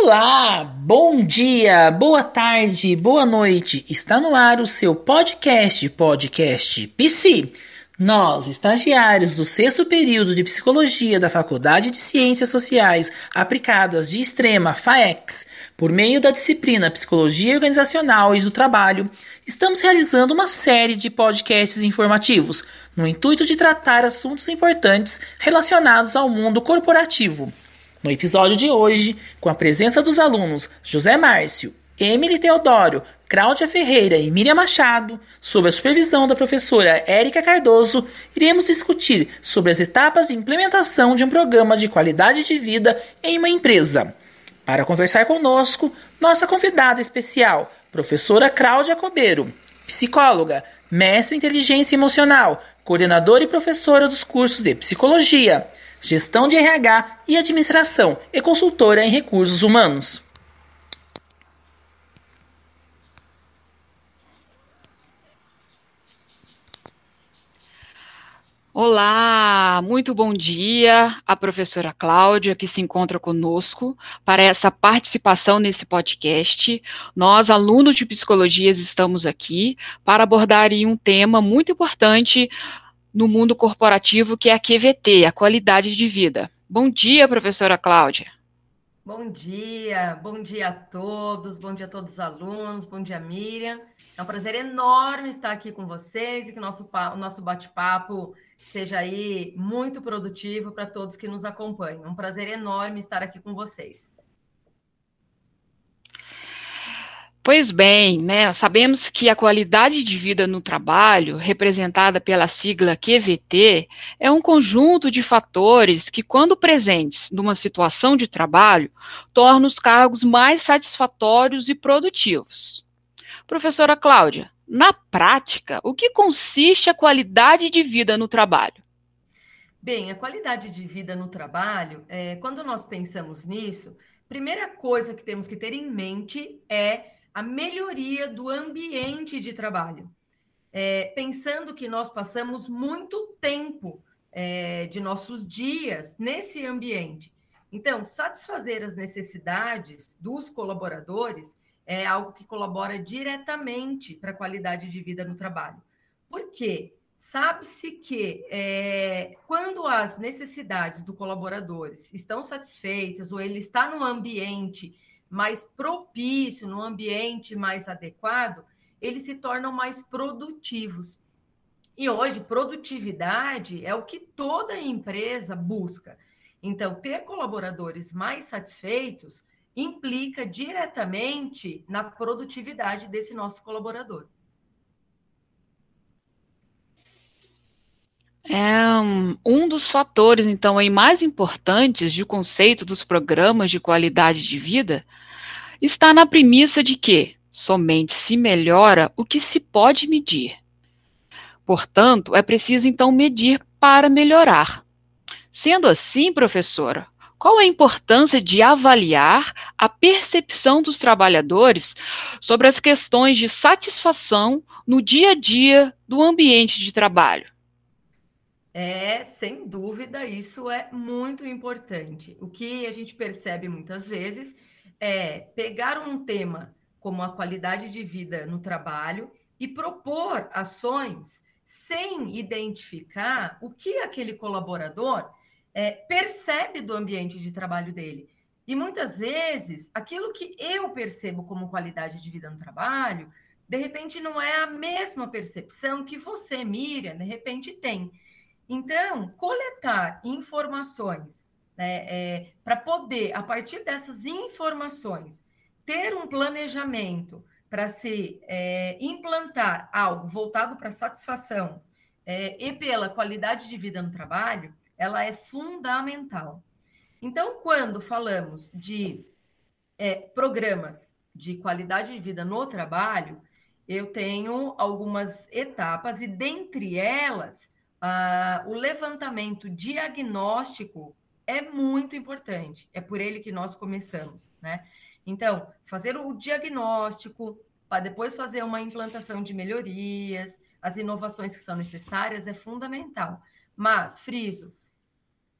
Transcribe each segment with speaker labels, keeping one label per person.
Speaker 1: Olá, bom dia, boa tarde, boa noite. Está no ar o seu podcast, podcast PC. Nós, estagiários do sexto período de Psicologia da Faculdade de Ciências Sociais Aplicadas de Extrema, FAEX, por meio da disciplina Psicologia Organizacional e do Trabalho, estamos realizando uma série de podcasts informativos no intuito de tratar assuntos importantes relacionados ao mundo corporativo. No episódio de hoje, com a presença dos alunos José Márcio, Emily Teodoro, Cláudia Ferreira e Miriam Machado, sob a supervisão da professora Érica Cardoso, iremos discutir sobre as etapas de implementação de um programa de qualidade de vida em uma empresa. Para conversar conosco, nossa convidada especial, professora Cláudia Cobeiro, psicóloga, mestre em inteligência emocional, coordenadora e professora dos cursos de psicologia, gestão de RH e administração e consultora em recursos humanos.
Speaker 2: Olá, muito bom dia a professora Cláudia, que se encontra conosco para essa participação nesse podcast. Nós, alunos de psicologia, estamos aqui para abordar um tema muito importante no mundo corporativo, que é a QVT, a qualidade de vida. Bom dia, professora Cláudia.
Speaker 3: Bom dia, bom dia a todos, bom dia a todos os alunos, bom dia, Miriam. É um prazer enorme estar aqui com vocês e que o nosso, o nosso bate-papo seja aí muito produtivo para todos que nos acompanham. Um prazer enorme estar aqui com vocês.
Speaker 2: Pois bem, né, sabemos que a qualidade de vida no trabalho, representada pela sigla QVT, é um conjunto de fatores que, quando presentes numa situação de trabalho, torna os cargos mais satisfatórios e produtivos. Professora Cláudia, na prática, o que consiste a qualidade de vida no trabalho?
Speaker 3: Bem, a qualidade de vida no trabalho, é, quando nós pensamos nisso, primeira coisa que temos que ter em mente é a melhoria do ambiente de trabalho. É, pensando que nós passamos muito tempo é, de nossos dias nesse ambiente. Então, satisfazer as necessidades dos colaboradores é algo que colabora diretamente para a qualidade de vida no trabalho. Por quê? Sabe-se que é, quando as necessidades do colaboradores estão satisfeitas ou ele está num ambiente mais propício, num ambiente mais adequado, eles se tornam mais produtivos. E hoje, produtividade é o que toda empresa busca. Então, ter colaboradores mais satisfeitos implica diretamente na produtividade desse nosso colaborador.
Speaker 2: É um dos fatores, então, aí, mais importantes de conceito dos programas de qualidade de vida está na premissa de que somente se melhora o que se pode medir. Portanto, é preciso então medir para melhorar. Sendo assim, professora, qual a importância de avaliar a percepção dos trabalhadores sobre as questões de satisfação no dia a dia do ambiente de trabalho?
Speaker 3: É, sem dúvida, isso é muito importante. O que a gente percebe muitas vezes é pegar um tema como a qualidade de vida no trabalho e propor ações sem identificar o que aquele colaborador é, percebe do ambiente de trabalho dele. E muitas vezes, aquilo que eu percebo como qualidade de vida no trabalho, de repente não é a mesma percepção que você, Miriam, de repente tem. Então, coletar informações né, é, para poder, a partir dessas informações, ter um planejamento para se é, implantar algo voltado para satisfação é, e pela qualidade de vida no trabalho, ela é fundamental. Então, quando falamos de é, programas de qualidade de vida no trabalho, eu tenho algumas etapas, e dentre elas, ah, o levantamento diagnóstico é muito importante. É por ele que nós começamos, né? Então, fazer o diagnóstico, para depois fazer uma implantação de melhorias, as inovações que são necessárias é fundamental. Mas, friso,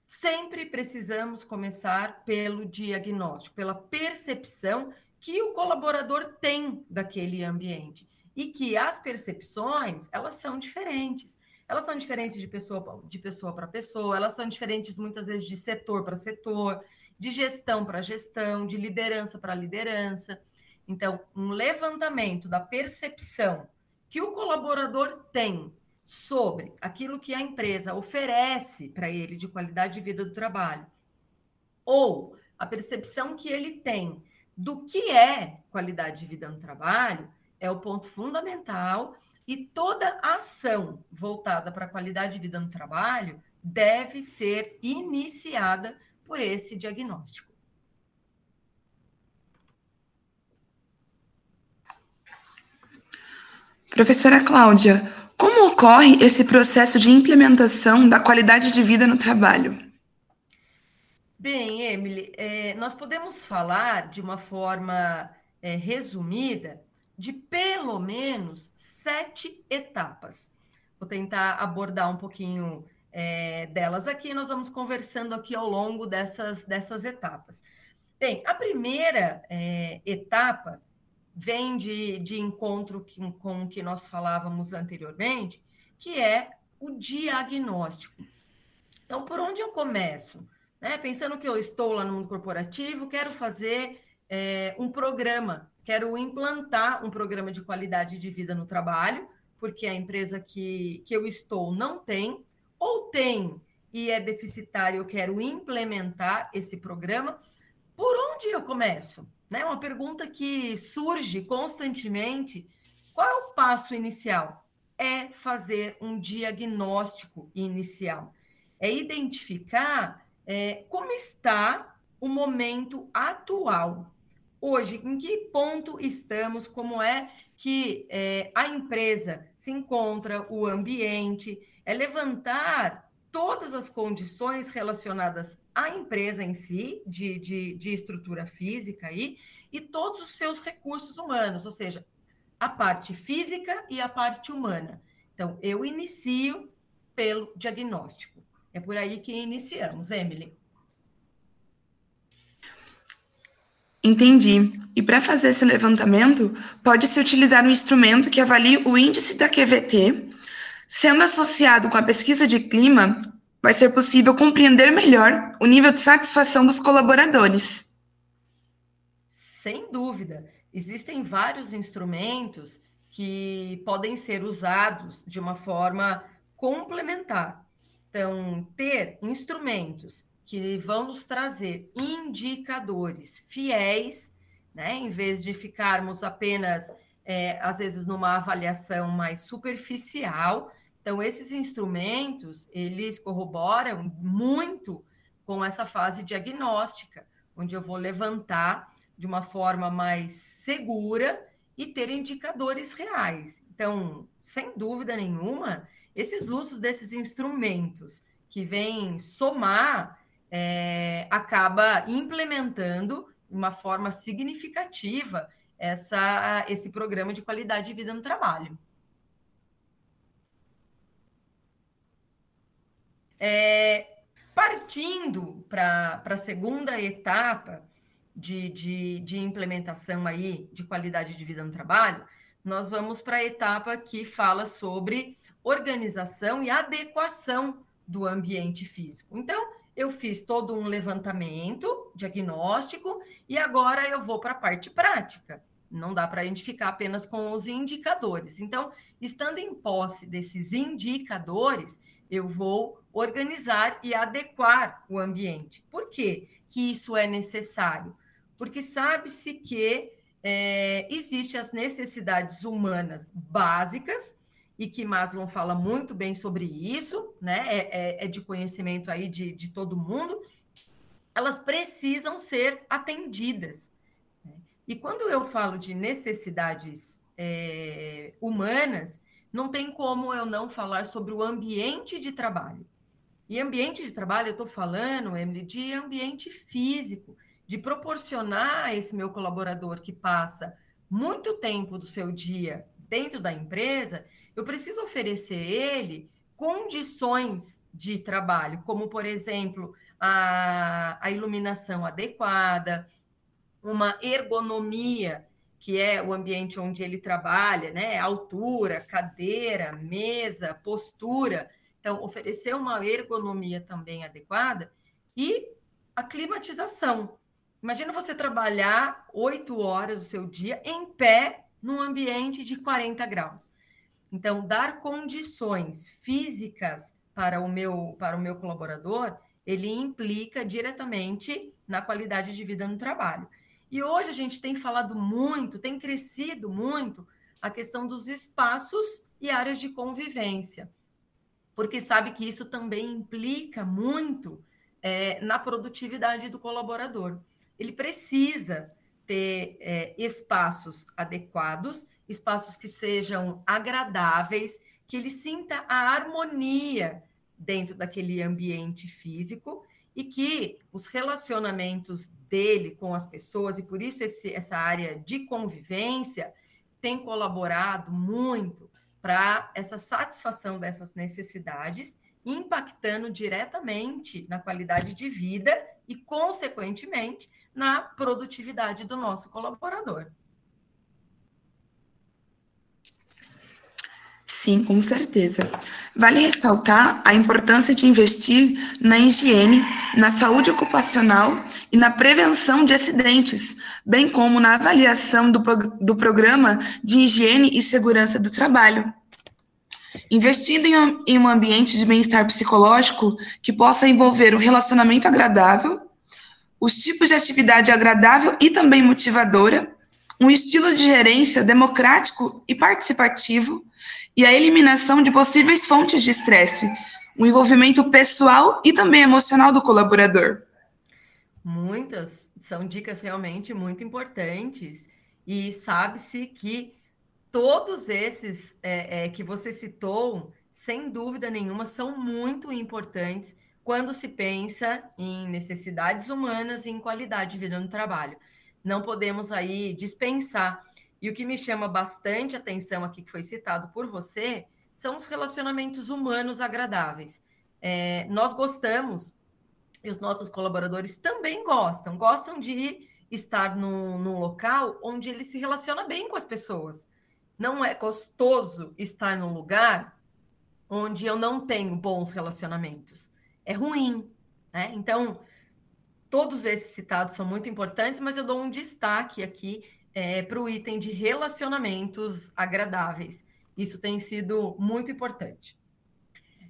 Speaker 3: sempre precisamos começar pelo diagnóstico, pela percepção que o colaborador tem daquele ambiente e que as percepções elas são diferentes. Elas são diferentes de pessoa de pessoa para pessoa, elas são diferentes muitas vezes de setor para setor, de gestão para gestão, de liderança para liderança. Então, um levantamento da percepção que o colaborador tem sobre aquilo que a empresa oferece para ele de qualidade de vida do trabalho, ou a percepção que ele tem do que é qualidade de vida no trabalho, é o ponto fundamental e toda ação voltada para a qualidade de vida no trabalho deve ser iniciada por esse diagnóstico.
Speaker 4: Professora Cláudia, como ocorre esse processo de implementação da qualidade de vida no trabalho?
Speaker 3: Bem, Emily, é, nós podemos falar de uma forma é, resumida de pelo menos sete etapas. Vou tentar abordar um pouquinho é, delas aqui, nós vamos conversando aqui ao longo dessas, dessas etapas. Bem, a primeira é, etapa vem de, de encontro com, com o que nós falávamos anteriormente, que é o diagnóstico. Então, por onde eu começo? Né? Pensando que eu estou lá no mundo corporativo, quero fazer é, um programa, quero implantar um programa de qualidade de vida no trabalho, porque a empresa que, que eu estou não tem, ou tem e é deficitário, eu quero implementar esse programa. Por onde eu começo? Né? Uma pergunta que surge constantemente. Qual é o passo inicial? É fazer um diagnóstico inicial. É identificar é, como está o momento atual. Hoje, em que ponto estamos? Como é que é, a empresa se encontra, o ambiente? É levantar todas as condições relacionadas à empresa em si, de, de, de estrutura física aí, e todos os seus recursos humanos, ou seja, a parte física e a parte humana. Então, eu inicio pelo diagnóstico. É por aí que iniciamos, Emily.
Speaker 4: Entendi. E para fazer esse levantamento, pode-se utilizar um instrumento que avalie o índice da QVT Sendo associado com a pesquisa de clima, vai ser possível compreender melhor o nível de satisfação dos colaboradores.
Speaker 3: Sem dúvida. Existem vários instrumentos que podem ser usados de uma forma complementar. Então, ter instrumentos que vão nos trazer indicadores fiéis, né, em vez de ficarmos apenas, é, às vezes, numa avaliação mais superficial, então, esses instrumentos, eles corroboram muito com essa fase diagnóstica, onde eu vou levantar de uma forma mais segura e ter indicadores reais. Então, sem dúvida nenhuma, esses usos desses instrumentos que vêm somar, é, acaba implementando de uma forma significativa essa, esse programa de qualidade de vida no trabalho. É, partindo para a segunda etapa de, de, de implementação aí de qualidade de vida no trabalho, nós vamos para a etapa que fala sobre organização e adequação do ambiente físico. Então, eu fiz todo um levantamento diagnóstico e agora eu vou para a parte prática. Não dá para identificar apenas com os indicadores. Então, estando em posse desses indicadores, eu vou organizar e adequar o ambiente. Por quê que isso é necessário? Porque sabe-se que é, existem as necessidades humanas básicas, e que Maslow fala muito bem sobre isso, né? É, é, é de conhecimento aí de, de todo mundo, elas precisam ser atendidas. Né? E quando eu falo de necessidades é, humanas, não tem como eu não falar sobre o ambiente de trabalho. E ambiente de trabalho, eu estou falando, Emily, de ambiente físico, de proporcionar a esse meu colaborador que passa muito tempo do seu dia dentro da empresa, eu preciso oferecer ele condições de trabalho, como, por exemplo, a, a iluminação adequada, uma ergonomia, que é o ambiente onde ele trabalha, né? Altura, cadeira, mesa, postura. Então, oferecer uma ergonomia também adequada e a climatização. Imagina você trabalhar oito horas do seu dia em pé num ambiente de 40 graus. Então, dar condições físicas para o meu, para o meu colaborador, ele implica diretamente na qualidade de vida no trabalho. E hoje a gente tem falado muito, tem crescido muito a questão dos espaços e áreas de convivência, porque sabe que isso também implica muito é, na produtividade do colaborador. Ele precisa ter é, espaços adequados, espaços que sejam agradáveis, que ele sinta a harmonia dentro daquele ambiente físico e que os relacionamentos dele com as pessoas, e por isso esse, essa área de convivência tem colaborado muito para essa satisfação dessas necessidades, impactando diretamente na qualidade de vida e, consequentemente, na produtividade do nosso colaborador.
Speaker 4: Sim, com certeza. Vale ressaltar a importância de investir na higiene, na saúde ocupacional e na prevenção de acidentes, bem como na avaliação do, do programa de higiene e segurança do trabalho. Investindo em, em um ambiente de bem-estar psicológico que possa envolver um relacionamento agradável, os tipos de atividade agradável e também motivadora, um estilo de gerência democrático e participativo e a eliminação de possíveis fontes de estresse, o envolvimento pessoal e também emocional do colaborador.
Speaker 3: Muitas são dicas realmente muito importantes e sabe-se que todos esses é, é, que você citou, sem dúvida nenhuma, são muito importantes quando se pensa em necessidades humanas e em qualidade de vida no trabalho. Não podemos aí dispensar. E o que me chama bastante atenção aqui, que foi citado por você, são os relacionamentos humanos agradáveis. É, nós gostamos, e os nossos colaboradores também gostam, gostam de estar num, num local onde ele se relaciona bem com as pessoas. Não é gostoso estar num lugar onde eu não tenho bons relacionamentos é ruim. Né? Então, todos esses citados são muito importantes, mas eu dou um destaque aqui é, para o item de relacionamentos agradáveis. Isso tem sido muito importante.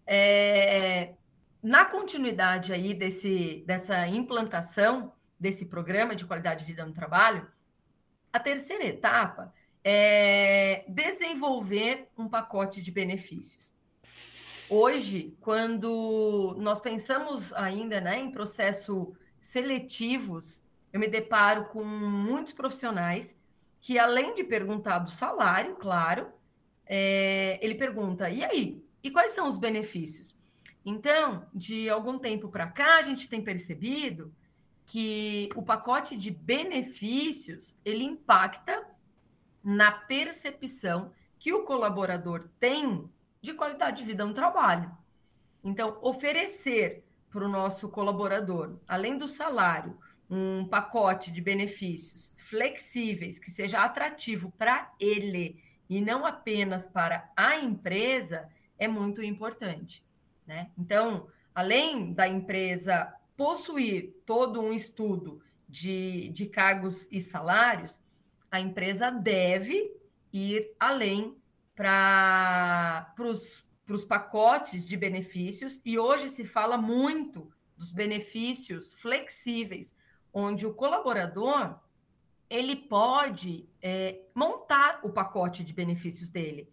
Speaker 3: É, na continuidade aí desse, dessa implantação desse programa de qualidade de vida no trabalho, a terceira etapa é desenvolver um pacote de benefícios. Hoje, quando nós pensamos ainda né, em processos seletivos, eu me deparo com muitos profissionais que, além de perguntar do salário, claro, é, ele pergunta: e aí? E quais são os benefícios? Então, de algum tempo para cá, a gente tem percebido que o pacote de benefícios ele impacta na percepção que o colaborador tem de qualidade de vida no trabalho. Então, oferecer para o nosso colaborador, além do salário, um pacote de benefícios flexíveis que seja atrativo para ele e não apenas para a empresa é muito importante, né? Então, além da empresa possuir todo um estudo de, de cargos e salários, a empresa deve ir além para os pacotes de benefícios, e hoje se fala muito dos benefícios flexíveis, onde o colaborador ele pode é, montar o pacote de benefícios dele.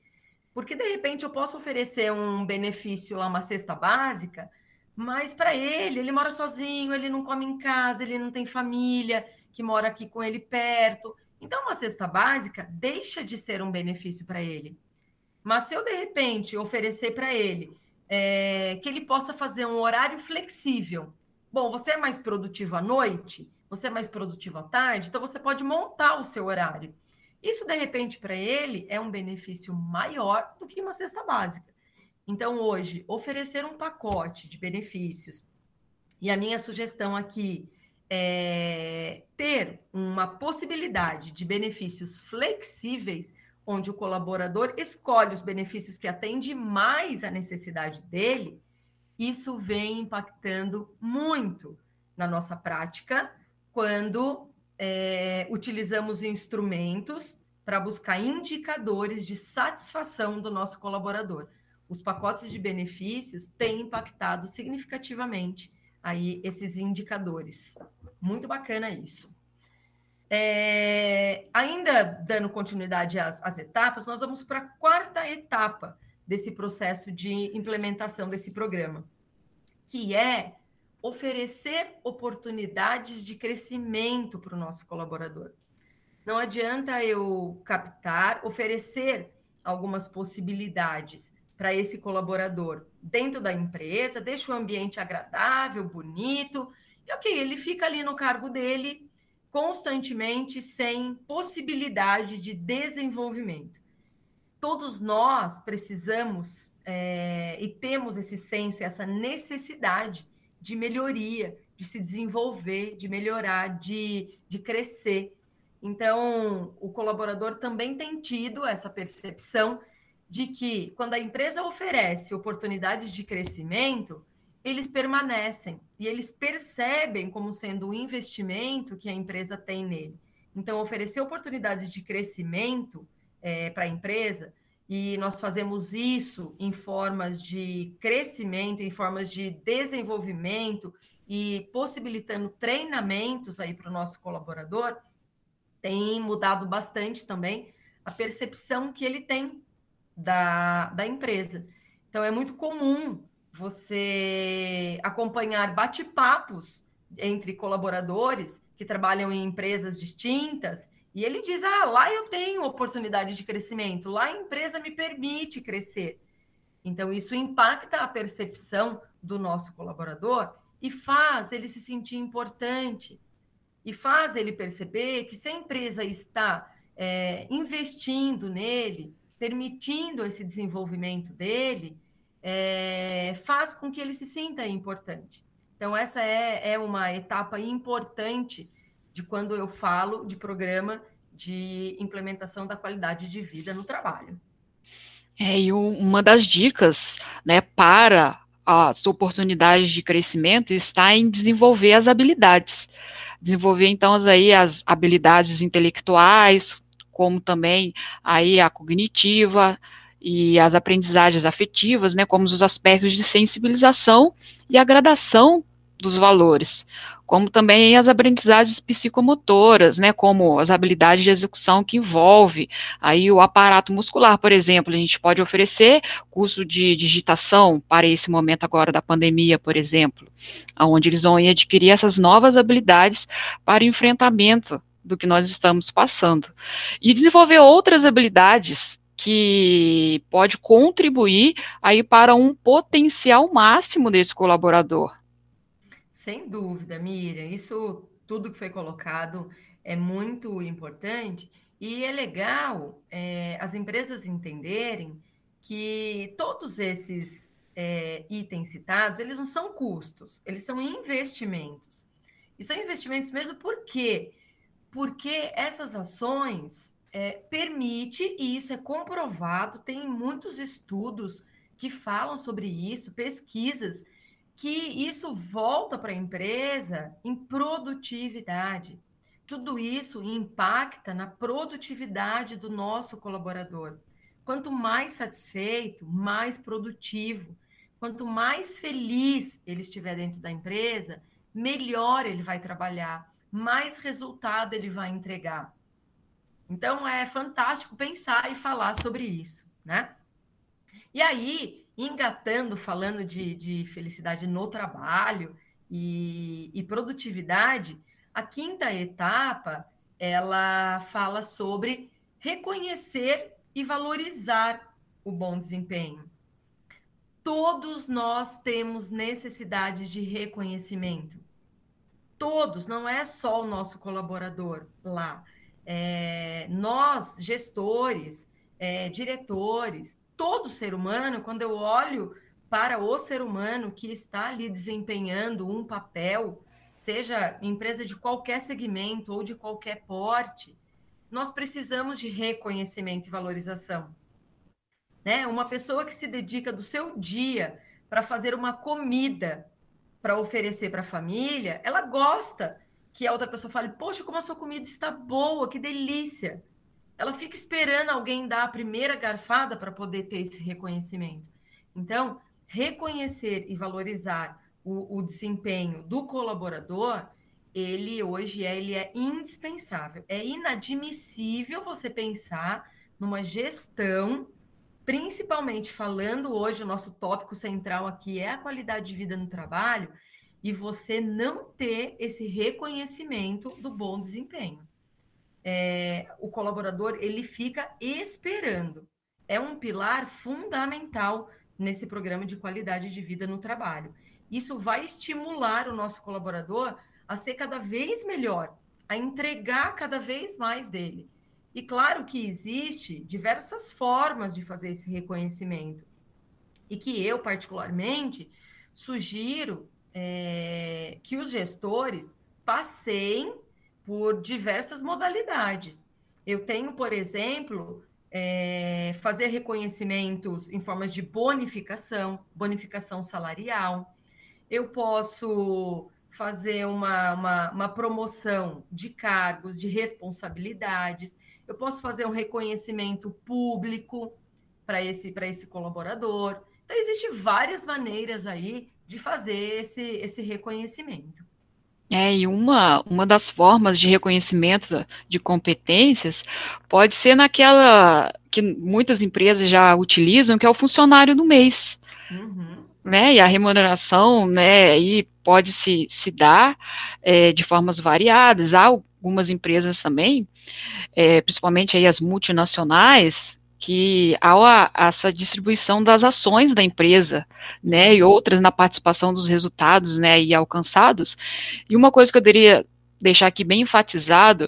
Speaker 3: Porque, de repente, eu posso oferecer um benefício lá, uma cesta básica, mas para ele, ele mora sozinho, ele não come em casa, ele não tem família que mora aqui com ele perto. Então, uma cesta básica deixa de ser um benefício para ele. Mas se eu, de repente, oferecer para ele é, que ele possa fazer um horário flexível. Bom, você é mais produtivo à noite, você é mais produtivo à tarde, então você pode montar o seu horário. Isso, de repente, para ele é um benefício maior do que uma cesta básica. Então, hoje, oferecer um pacote de benefícios, e a minha sugestão aqui é ter uma possibilidade de benefícios flexíveis, onde o colaborador escolhe os benefícios que atendem mais a necessidade dele, isso vem impactando muito na nossa prática quando é, utilizamos instrumentos para buscar indicadores de satisfação do nosso colaborador. Os pacotes de benefícios têm impactado significativamente aí esses indicadores. Muito bacana isso. É, ainda dando continuidade às, às etapas, nós vamos para a quarta etapa desse processo de implementação desse programa, que é oferecer oportunidades de crescimento para o nosso colaborador. Não adianta eu captar, oferecer algumas possibilidades para esse colaborador dentro da empresa, deixa o ambiente agradável, bonito, e ok, ele fica ali no cargo dele constantemente sem possibilidade de desenvolvimento. Todos nós precisamos é, e temos esse senso, essa necessidade de melhoria, de se desenvolver, de melhorar, de, de crescer. Então, o colaborador também tem tido essa percepção de que quando a empresa oferece oportunidades de crescimento, eles permanecem e eles percebem como sendo um investimento que a empresa tem nele. Então, oferecer oportunidades de crescimento é, para a empresa, e nós fazemos isso em formas de crescimento, em formas de desenvolvimento e possibilitando treinamentos aí para o nosso colaborador, tem mudado bastante também a percepção que ele tem da, da empresa. Então, é muito comum você acompanhar bate-papos entre colaboradores que trabalham em empresas distintas e ele diz: ah, lá eu tenho oportunidade de crescimento, lá a empresa me permite crescer. Então, isso impacta a percepção do nosso colaborador e faz ele se sentir importante, e faz ele perceber que se a empresa está é, investindo nele, permitindo esse desenvolvimento dele, é, faz com que ele se sinta importante. Então, essa é, é uma etapa importante de quando eu falo de programa de implementação da qualidade de vida no trabalho.
Speaker 2: É, e uma das dicas né, para as oportunidades de crescimento está em desenvolver as habilidades. Desenvolver, então, aí, as habilidades intelectuais, como também aí a cognitiva e as aprendizagens afetivas, né, como os aspectos de sensibilização e a gradação dos valores, como também as aprendizagens psicomotoras, né, como as habilidades de execução que envolve aí o aparato muscular, por exemplo, a gente pode oferecer curso de digitação para esse momento agora da pandemia, por exemplo, onde eles vão adquirir essas novas habilidades para enfrentamento do que nós estamos passando. E desenvolver outras habilidades que pode contribuir aí para um potencial máximo desse colaborador.
Speaker 3: Sem dúvida, Miriam, isso tudo que foi colocado é muito importante e é legal é, as empresas entenderem que todos esses é, itens citados, eles não são custos, eles são investimentos. E são investimentos mesmo por quê? Porque essas ações é, permite, e isso é comprovado, tem muitos estudos que falam sobre isso, pesquisas que isso volta para a empresa em produtividade. Tudo isso impacta na produtividade do nosso colaborador. Quanto mais satisfeito, mais produtivo. Quanto mais feliz ele estiver dentro da empresa, melhor ele vai trabalhar, mais resultado ele vai entregar. Então é fantástico pensar e falar sobre isso, né? E aí, engatando, falando de, de felicidade no trabalho e, e produtividade, a quinta etapa ela fala sobre reconhecer e valorizar o bom desempenho. Todos nós temos necessidades de reconhecimento. Todos, não é só o nosso colaborador lá. É, nós, gestores, é, diretores, todo ser humano, quando eu olho para o ser humano que está ali desempenhando um papel, seja empresa de qualquer segmento ou de qualquer porte, nós precisamos de reconhecimento e valorização. Né? Uma pessoa que se dedica do seu dia para fazer uma comida para oferecer para a família, ela gosta que a outra pessoa fale: Poxa, como a sua comida está boa, que delícia. Ela fica esperando alguém dar a primeira garfada para poder ter esse reconhecimento. Então, reconhecer e valorizar o, o desempenho do colaborador, ele hoje é, ele é indispensável. É inadmissível você pensar numa gestão, principalmente falando hoje, o nosso tópico central aqui é a qualidade de vida no trabalho, e você não ter esse reconhecimento do bom desempenho. É, o colaborador ele fica esperando. É um pilar fundamental nesse programa de qualidade de vida no trabalho. Isso vai estimular o nosso colaborador a ser cada vez melhor, a entregar cada vez mais dele. E claro que existe diversas formas de fazer esse reconhecimento. E que eu, particularmente, sugiro é, que os gestores passeiem por diversas modalidades. Eu tenho, por exemplo, é, fazer reconhecimentos em formas de bonificação, bonificação salarial. Eu posso fazer uma, uma, uma, promoção de cargos, de responsabilidades. Eu posso fazer um reconhecimento público para esse, esse colaborador. Então, existem várias maneiras aí de fazer esse, esse reconhecimento.
Speaker 2: É, e uma, uma das formas de reconhecimento de competências pode ser naquela que muitas empresas já utilizam, que é o funcionário do mês. Uhum. Né, e a remuneração né, aí pode se, se dar é, de formas variadas. Há algumas empresas também, é, principalmente aí as multinacionais, que há essa distribuição das ações da empresa, né, e outras na participação dos resultados, né, e alcançados. E uma coisa que eu deveria deixar aqui bem enfatizado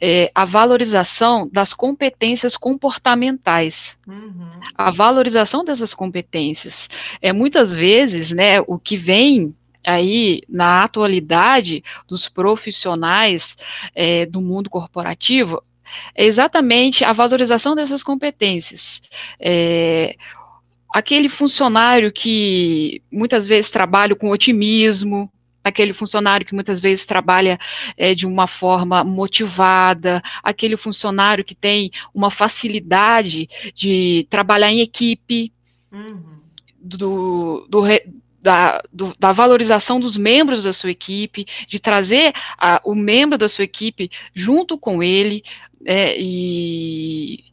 Speaker 2: é a valorização das competências comportamentais. Uhum. A valorização dessas competências é muitas vezes, né, o que vem aí na atualidade dos profissionais é, do mundo corporativo é exatamente a valorização dessas competências. É, aquele funcionário que muitas vezes trabalha com otimismo, aquele funcionário que muitas vezes trabalha é, de uma forma motivada, aquele funcionário que tem uma facilidade de trabalhar em equipe, uhum. do, do, da, do, da, valorização dos membros da sua equipe, de trazer a, o membro da sua equipe junto com ele, é, e,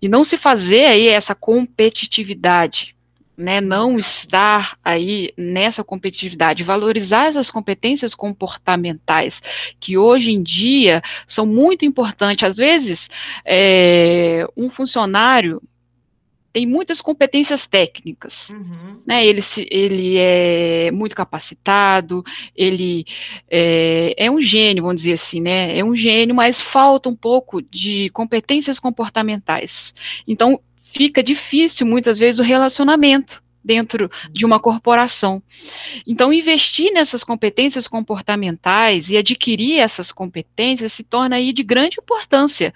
Speaker 2: e não se fazer aí essa competitividade, né, não estar aí nessa competitividade, valorizar essas competências comportamentais, que hoje em dia são muito importantes. Às vezes, é, um funcionário tem muitas competências técnicas, uhum. né? Ele, ele é muito capacitado, ele é, é, um gênio, vamos dizer assim, né? É um gênio, mas falta um pouco de competências comportamentais. Então, fica difícil muitas vezes o relacionamento dentro de uma corporação. Então, investir nessas competências comportamentais e adquirir essas competências se torna aí de grande importância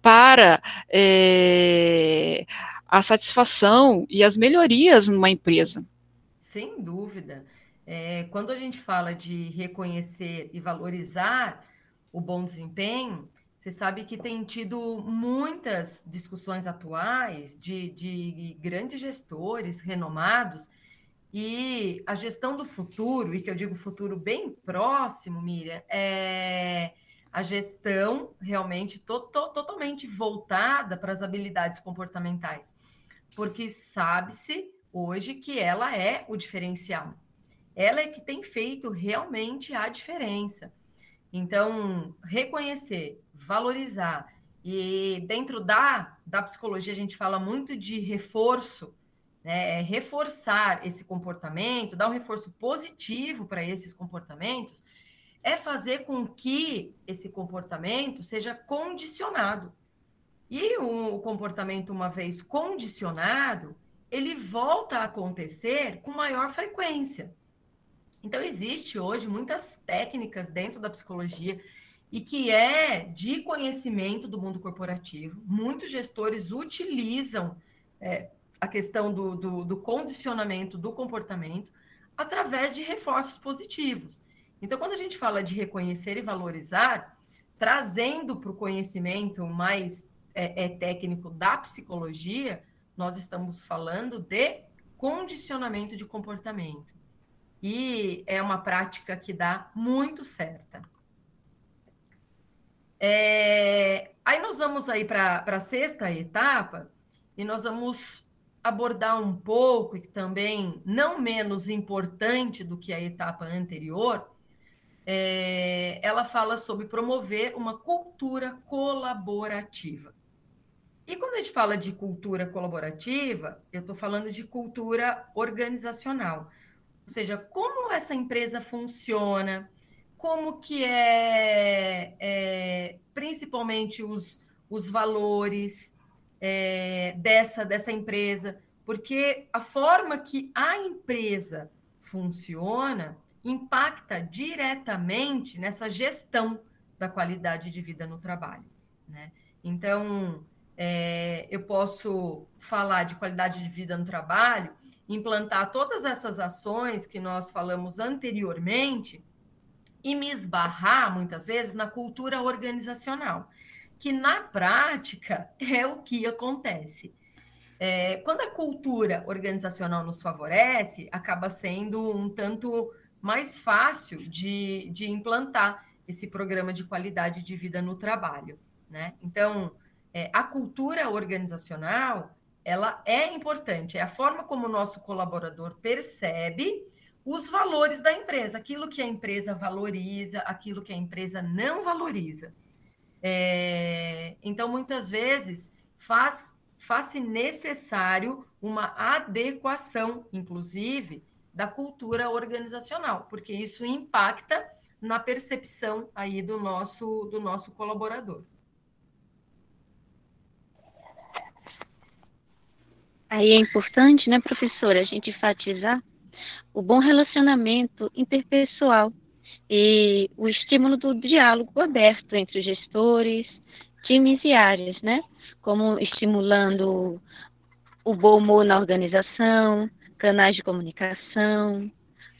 Speaker 2: para é, a satisfação e as melhorias numa empresa.
Speaker 3: Sem dúvida. É, quando a gente fala de reconhecer e valorizar o bom desempenho, você sabe que tem tido muitas discussões atuais de, de grandes gestores renomados e a gestão do futuro, e que eu digo futuro bem próximo, Miriam, é a gestão realmente to to totalmente voltada para as habilidades comportamentais, porque sabe-se hoje que ela é o diferencial. Ela é que tem feito realmente a diferença. Então, reconhecer, valorizar e dentro da, da psicologia a gente fala muito de reforço, né? É reforçar esse comportamento, dar um reforço positivo para esses comportamentos é fazer com que esse comportamento seja condicionado. E o comportamento, uma vez condicionado, ele volta a acontecer com maior frequência. Então, existe hoje muitas técnicas dentro da psicologia e que é de conhecimento do mundo corporativo. Muitos gestores utilizam é, a questão do, do, do condicionamento do comportamento através de reforços positivos. Então, quando a gente fala de reconhecer e valorizar, trazendo para o conhecimento mais é, é, técnico da psicologia, nós estamos falando de condicionamento de comportamento. E é uma prática que dá muito certa. É, aí nós vamos aí para a sexta etapa e nós vamos abordar um pouco, e também não menos importante do que a etapa anterior, é, ela fala sobre promover uma cultura colaborativa. E quando a gente fala de cultura colaborativa, eu estou falando de cultura organizacional. Ou seja, como essa empresa funciona, como que é, é principalmente os, os valores é, dessa, dessa empresa, porque a forma que a empresa funciona impacta diretamente nessa gestão da qualidade de vida no trabalho. Né? Então, é, eu posso falar de qualidade de vida no trabalho implantar todas essas ações que nós falamos anteriormente e me esbarrar, muitas vezes, na cultura organizacional, que na prática é o que acontece. É, quando a cultura organizacional nos favorece, acaba sendo um tanto mais fácil de, de implantar esse programa de qualidade de vida no trabalho. Né? Então, é, a cultura organizacional ela é importante, é a forma como o nosso colaborador percebe os valores da empresa, aquilo que a empresa valoriza, aquilo que a empresa não valoriza. É, então, muitas vezes, faz, faz necessário uma adequação, inclusive, da cultura organizacional, porque isso impacta na percepção aí do nosso, do nosso colaborador.
Speaker 5: Aí é importante, né, professora, a gente enfatizar o bom relacionamento interpessoal e o estímulo do diálogo aberto entre os gestores, times e áreas, né? Como estimulando o bom humor na organização, canais de comunicação,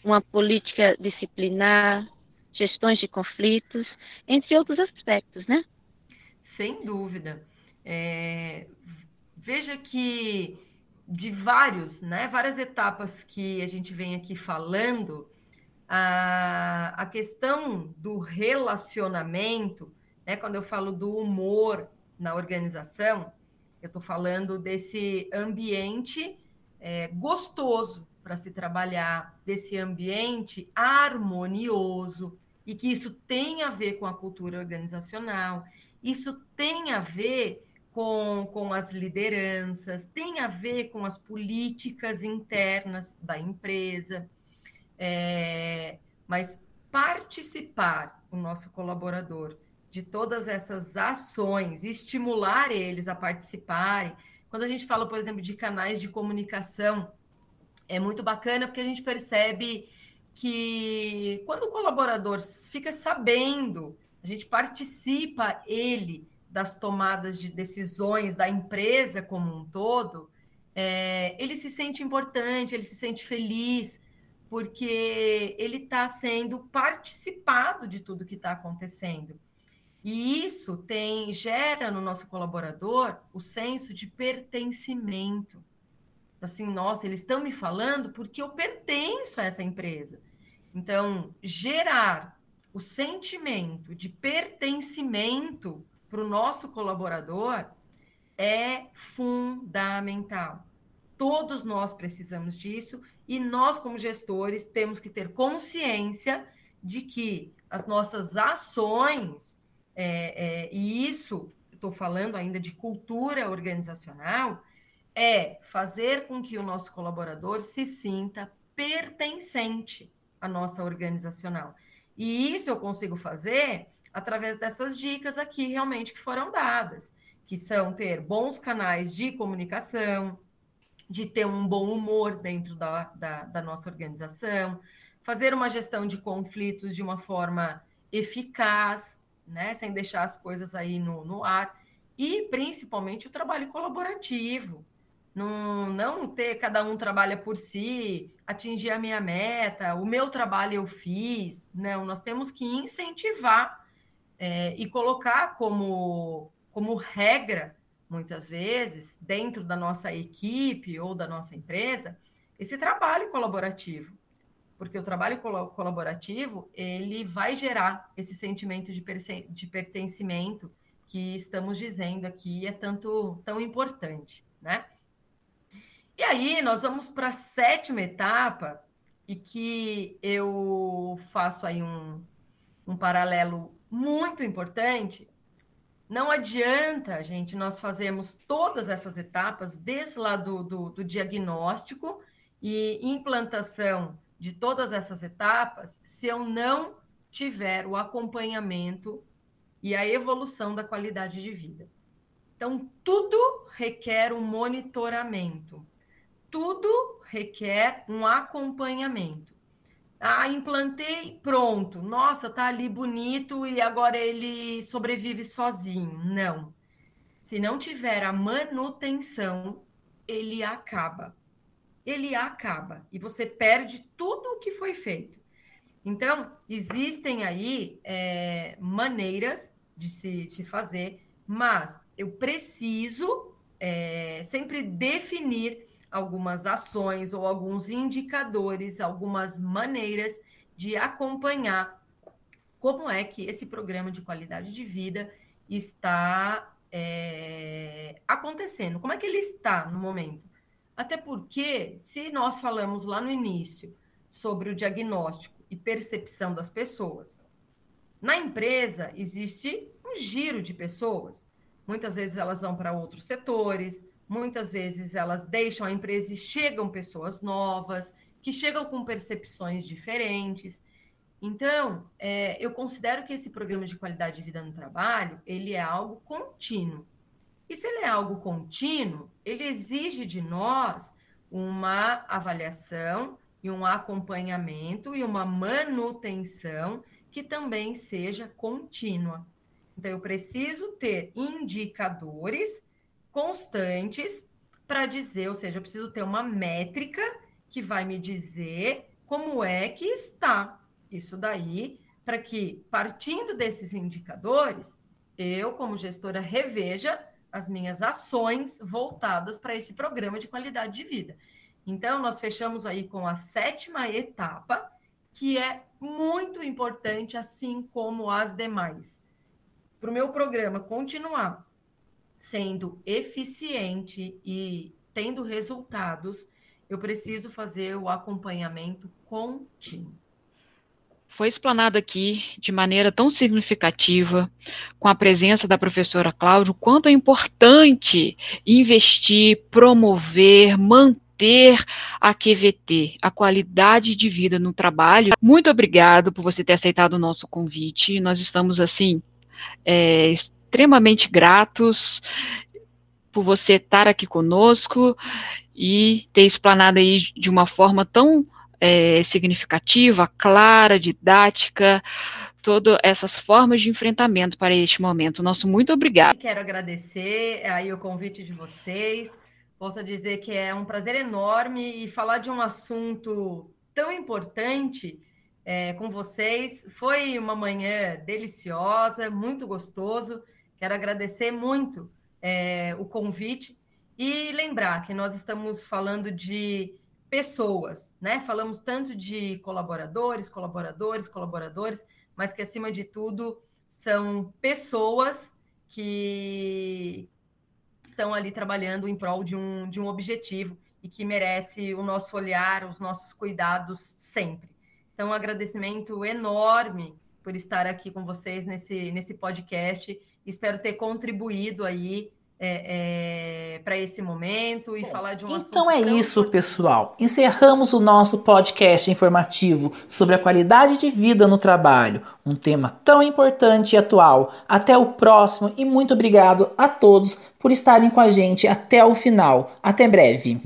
Speaker 5: uma política disciplinar, gestões de conflitos, entre outros aspectos, né?
Speaker 3: Sem dúvida. É, veja que de vários, né, várias etapas que a gente vem aqui falando, a, a questão do relacionamento, né, quando eu falo do humor na organização, eu estou falando desse ambiente é, gostoso para se trabalhar, desse ambiente harmonioso, e que isso tem a ver com a cultura organizacional, isso tem a ver com, com as lideranças, tem a ver com as políticas internas da empresa, é, mas participar, o nosso colaborador, de todas essas ações, estimular eles a participarem. Quando a gente fala, por exemplo, de canais de comunicação, é muito bacana porque a gente percebe que quando o colaborador fica sabendo, a gente participa ele das tomadas de decisões da empresa como um todo, é, ele se sente importante, ele se sente feliz, porque ele está sendo participado de tudo que está acontecendo. E isso tem gera no nosso colaborador o senso de pertencimento. Assim, nossa, eles estão me falando porque eu pertenço a essa empresa. Então, gerar o sentimento de pertencimento para o nosso colaborador é fundamental. Todos nós precisamos disso e nós, como gestores, temos que ter consciência de que as nossas ações, é, é, e isso estou falando ainda de cultura organizacional, é fazer com que o nosso colaborador se sinta pertencente à nossa organizacional. E isso eu consigo fazer através dessas dicas aqui realmente que foram dadas, que são ter bons canais de comunicação, de ter um bom humor dentro da, da, da nossa organização, fazer uma gestão de conflitos de uma forma eficaz, né, sem deixar as coisas aí no, no ar, e principalmente o trabalho colaborativo, não, não ter cada um trabalha por si, atingir a minha meta, o meu trabalho eu fiz. Não, nós temos que incentivar é, e colocar como, como regra, muitas vezes, dentro da nossa equipe ou da nossa empresa, esse trabalho colaborativo. Porque o trabalho colaborativo, ele vai gerar esse sentimento de, de pertencimento que estamos dizendo aqui é tanto tão importante, né? E aí nós vamos para a sétima etapa, e que eu faço aí um, um paralelo muito importante. Não adianta, gente, nós fazemos todas essas etapas, desde lá do, do, do diagnóstico e implantação de todas essas etapas, se eu não tiver o acompanhamento e a evolução da qualidade de vida. Então, tudo requer um monitoramento tudo requer um acompanhamento. Ah, implantei, pronto. Nossa, tá ali bonito e agora ele sobrevive sozinho. Não. Se não tiver a manutenção, ele acaba. Ele acaba e você perde tudo o que foi feito. Então, existem aí é, maneiras de se, de se fazer, mas eu preciso é, sempre definir algumas ações ou alguns indicadores, algumas maneiras de acompanhar como é que esse programa de qualidade de vida está é, acontecendo, como é que ele está no momento. Até porque, se nós falamos lá no início sobre o diagnóstico e percepção das pessoas, na empresa existe um giro de pessoas. Muitas vezes elas vão para outros setores, Muitas vezes elas deixam a empresa e chegam pessoas novas, que chegam com percepções diferentes. Então, é, eu considero que esse programa de qualidade de vida no trabalho, ele é algo contínuo. E se ele é algo contínuo, ele exige de nós uma avaliação e um acompanhamento e uma manutenção que também seja contínua. Então, eu preciso ter indicadores constantes para dizer, ou seja, eu preciso ter uma métrica que vai me dizer como é que está isso daí, para que, partindo desses indicadores, eu, como gestora, reveja as minhas ações voltadas para esse programa de qualidade de vida. Então, nós fechamos aí com a sétima etapa, que é muito importante, assim como as demais. Para o meu programa continuar sendo eficiente e tendo resultados, eu preciso fazer o acompanhamento contínuo.
Speaker 2: Foi explanado aqui de maneira tão significativa, com a presença da professora Cláudia, o quanto é importante investir, promover, manter a QVT, a qualidade de vida no trabalho. Muito obrigado por você ter aceitado o nosso convite. Nós estamos, assim, é, extremamente gratos por você estar aqui conosco e ter explanado aí de uma forma tão é, significativa, clara, didática, todas essas formas de enfrentamento para este momento. Nosso muito obrigado.
Speaker 3: Quero agradecer aí o convite de vocês. Posso dizer que é um prazer enorme e falar de um assunto tão importante é, com vocês. Foi uma manhã deliciosa, muito gostoso. Quero agradecer muito é, o convite e lembrar que nós estamos falando de pessoas, né? Falamos tanto de colaboradores, colaboradores, colaboradores, mas que acima de tudo são pessoas que estão ali trabalhando em prol de um, de um objetivo e que merece o nosso olhar, os nossos cuidados sempre. Então, um agradecimento enorme por estar aqui com vocês nesse, nesse podcast Espero ter contribuído aí é, é, para esse momento e falar de um assunto.
Speaker 1: Então é isso, pessoal. Encerramos o nosso podcast informativo sobre a qualidade de vida no trabalho, um tema tão importante e atual. Até o próximo e muito obrigado a todos por estarem com a gente até o final. Até breve.